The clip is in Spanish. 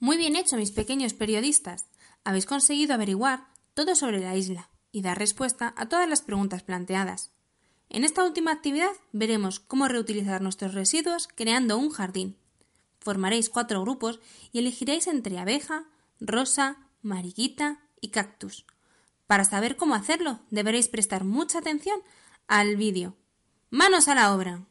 Muy bien hecho, mis pequeños periodistas. Habéis conseguido averiguar todo sobre la isla y dar respuesta a todas las preguntas planteadas. En esta última actividad veremos cómo reutilizar nuestros residuos creando un jardín. Formaréis cuatro grupos y elegiréis entre abeja, rosa, mariquita y cactus. Para saber cómo hacerlo, deberéis prestar mucha atención al vídeo. ¡Manos a la obra!